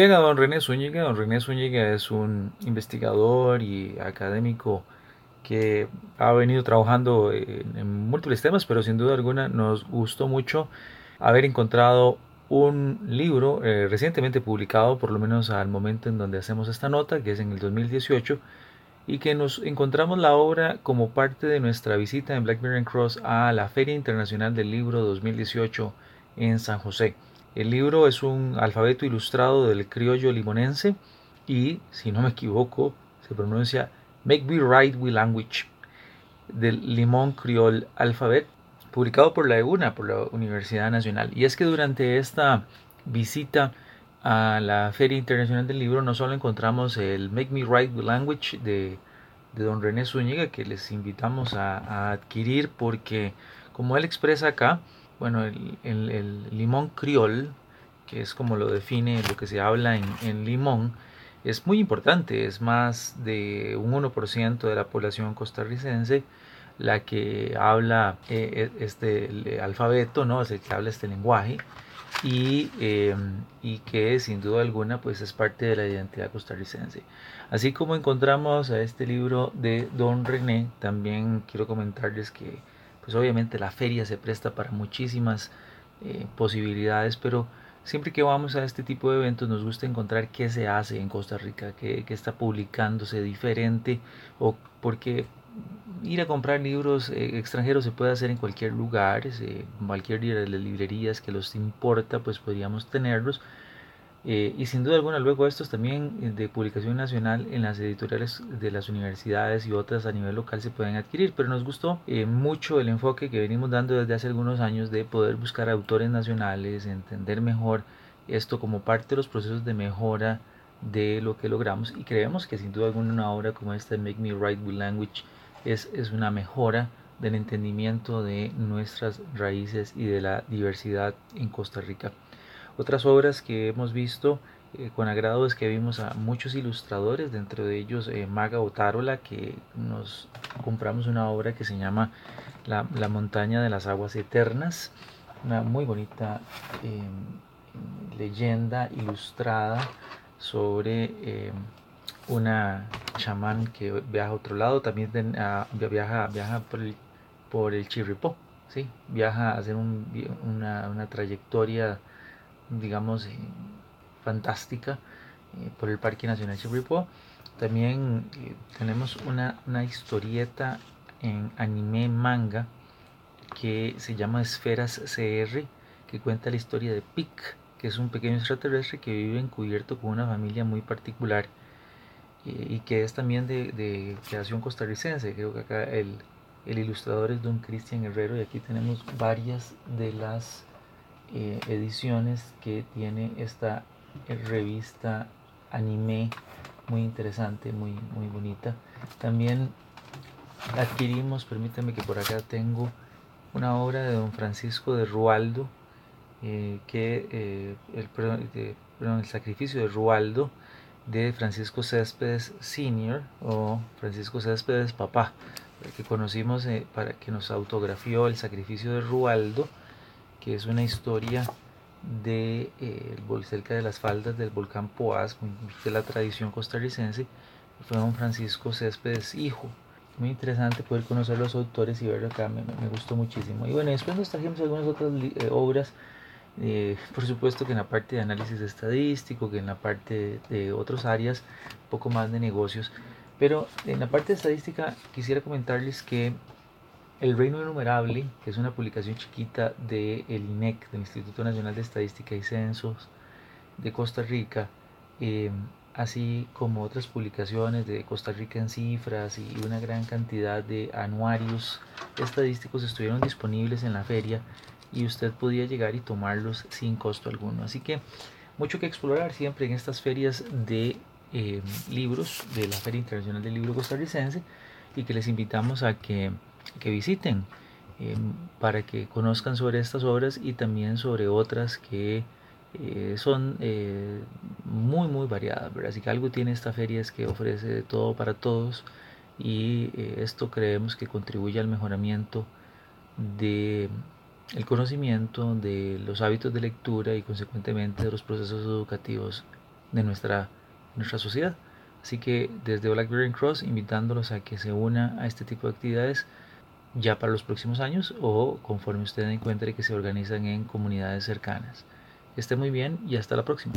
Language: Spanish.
a don René Zúñiga. Don René Zúñiga es un investigador y académico que ha venido trabajando en, múltiples temas, pero sin duda alguna nos gustó mucho haber encontrado un libro eh, recientemente publicado, por lo menos al momento en donde hacemos esta nota, que es en el 2018, y que nos encontramos la obra como parte de nuestra visita en Blackberry Cross a la Feria Internacional del Libro 2018 en San José. El libro es un alfabeto ilustrado del criollo limonense y, si no me equivoco, se pronuncia Make Me Write with Language del Limón Criol Alphabet, publicado por la EUNA, por la Universidad Nacional. Y es que durante esta visita a la Feria Internacional del Libro no solo encontramos el Make Me Write with Language de, don René Zúñiga, que les invitamos a adquirir porque, como él expresa acá, bueno, el, limón criol, que es como lo define lo que se habla en, limón, es muy importante, es más de un 1% de la población costarricense la que habla eh, e, este alfabeto, ¿no? Es el que habla este lenguaje y, em, y, que sin duda alguna pues es parte de la identidad costarricense. Así como encontramos a este libro de Don René, también quiero comentarles que pues obviamente la feria se presta para muchísimas eh, posibilidades, pero siempre que vamos a este tipo de eventos nos gusta encontrar qué se hace en Costa Rica, qué, está publicándose diferente, o porque ir a comprar libros eh, extranjeros se puede hacer en cualquier lugar, en cualquier de librerías que los importa, pues podríamos tenerlos eh, y sin duda alguna luego estos también eh, de publicación nacional en las editoriales de las universidades y otras a nivel local se pueden adquirir, pero nos gustó eh, mucho el enfoque que venimos dando desde hace algunos años de poder buscar autores nacionales, entender mejor esto como parte de los procesos de mejora de lo que logramos y creemos que sin duda alguna una obra como esta Make Me Write with Language es, es una mejora del entendimiento de nuestras raíces y de la diversidad en Costa Rica. Otras obras que hemos visto eh, con agrado es que vimos a muchos ilustradores, dentro de ellos eh, Maga Otárola, que nos compramos una obra que se llama La, montaña de las aguas eternas, una muy bonita em, leyenda ilustrada sobre em, una chamán que viaja a otro lado, también viaja, viaja por el, por el Chirripó, ¿sí? viaja a hacer una, una trayectoria digamos, eh, fantástica eh, por el Parque Nacional Chirripó. También eh, tenemos una, una, historieta en anime manga que se llama Esferas CR, que cuenta la historia de Pic, que es un pequeño extraterrestre que vive encubierto con una familia muy particular y que es también de, de, creación costarricense. Creo que acá el, el ilustrador es don Cristian Herrero y aquí tenemos varias de las eh, ediciones que tiene esta eh, revista anime muy interesante, muy, muy bonita. También adquirimos, permítame que por acá tengo una obra de don Francisco de Rualdo, eh, que el, el sacrificio de Rualdo de Francisco Céspedes Senior o Francisco Céspedes Papá, que conocimos para que nos autografió el sacrificio de Rualdo que es una historia de eh, cerca de las faldas del volcán Poás, de la tradición costarricense, fue don Francisco Céspedes hijo, muy interesante poder conocer los autores y verlo acá, me, me gustó muchísimo. Y bueno, después nos trajimos algunas otras eh, obras, eh, por supuesto que en la parte de análisis estadístico, que en la parte de otras áreas, un poco más de negocios. Pero en la parte de estadística quisiera comentarles que El Reino Innumerable, que es una publicación chiquita del de INEC, del Instituto Nacional de Estadística y Censos de Costa Rica, eh, así como otras publicaciones de Costa Rica en cifras y una gran cantidad de anuarios estadísticos estuvieron disponibles en la feria y usted podía llegar y tomarlos sin costo alguno. Así que mucho que explorar siempre en estas ferias de eh, libros de la Feria Internacional del Libro Costarricense y que les invitamos a que, que visiten eh, para que conozcan sobre estas obras y también sobre otras que eh, son eh, muy muy variadas, ¿verdad? Así que algo tiene esta feria es que ofrece de todo para todos y eh, esto creemos que contribuye al mejoramiento de el conocimiento de los hábitos de lectura y consecuentemente de los procesos educativos de nuestra, nuestra sociedad. Así que desde Blackberry Cross invitándolos a que se una a este tipo de actividades ya para los próximos años o conforme usted encuentre que se organizan en comunidades cercanas. Esté muy bien y hasta la próxima.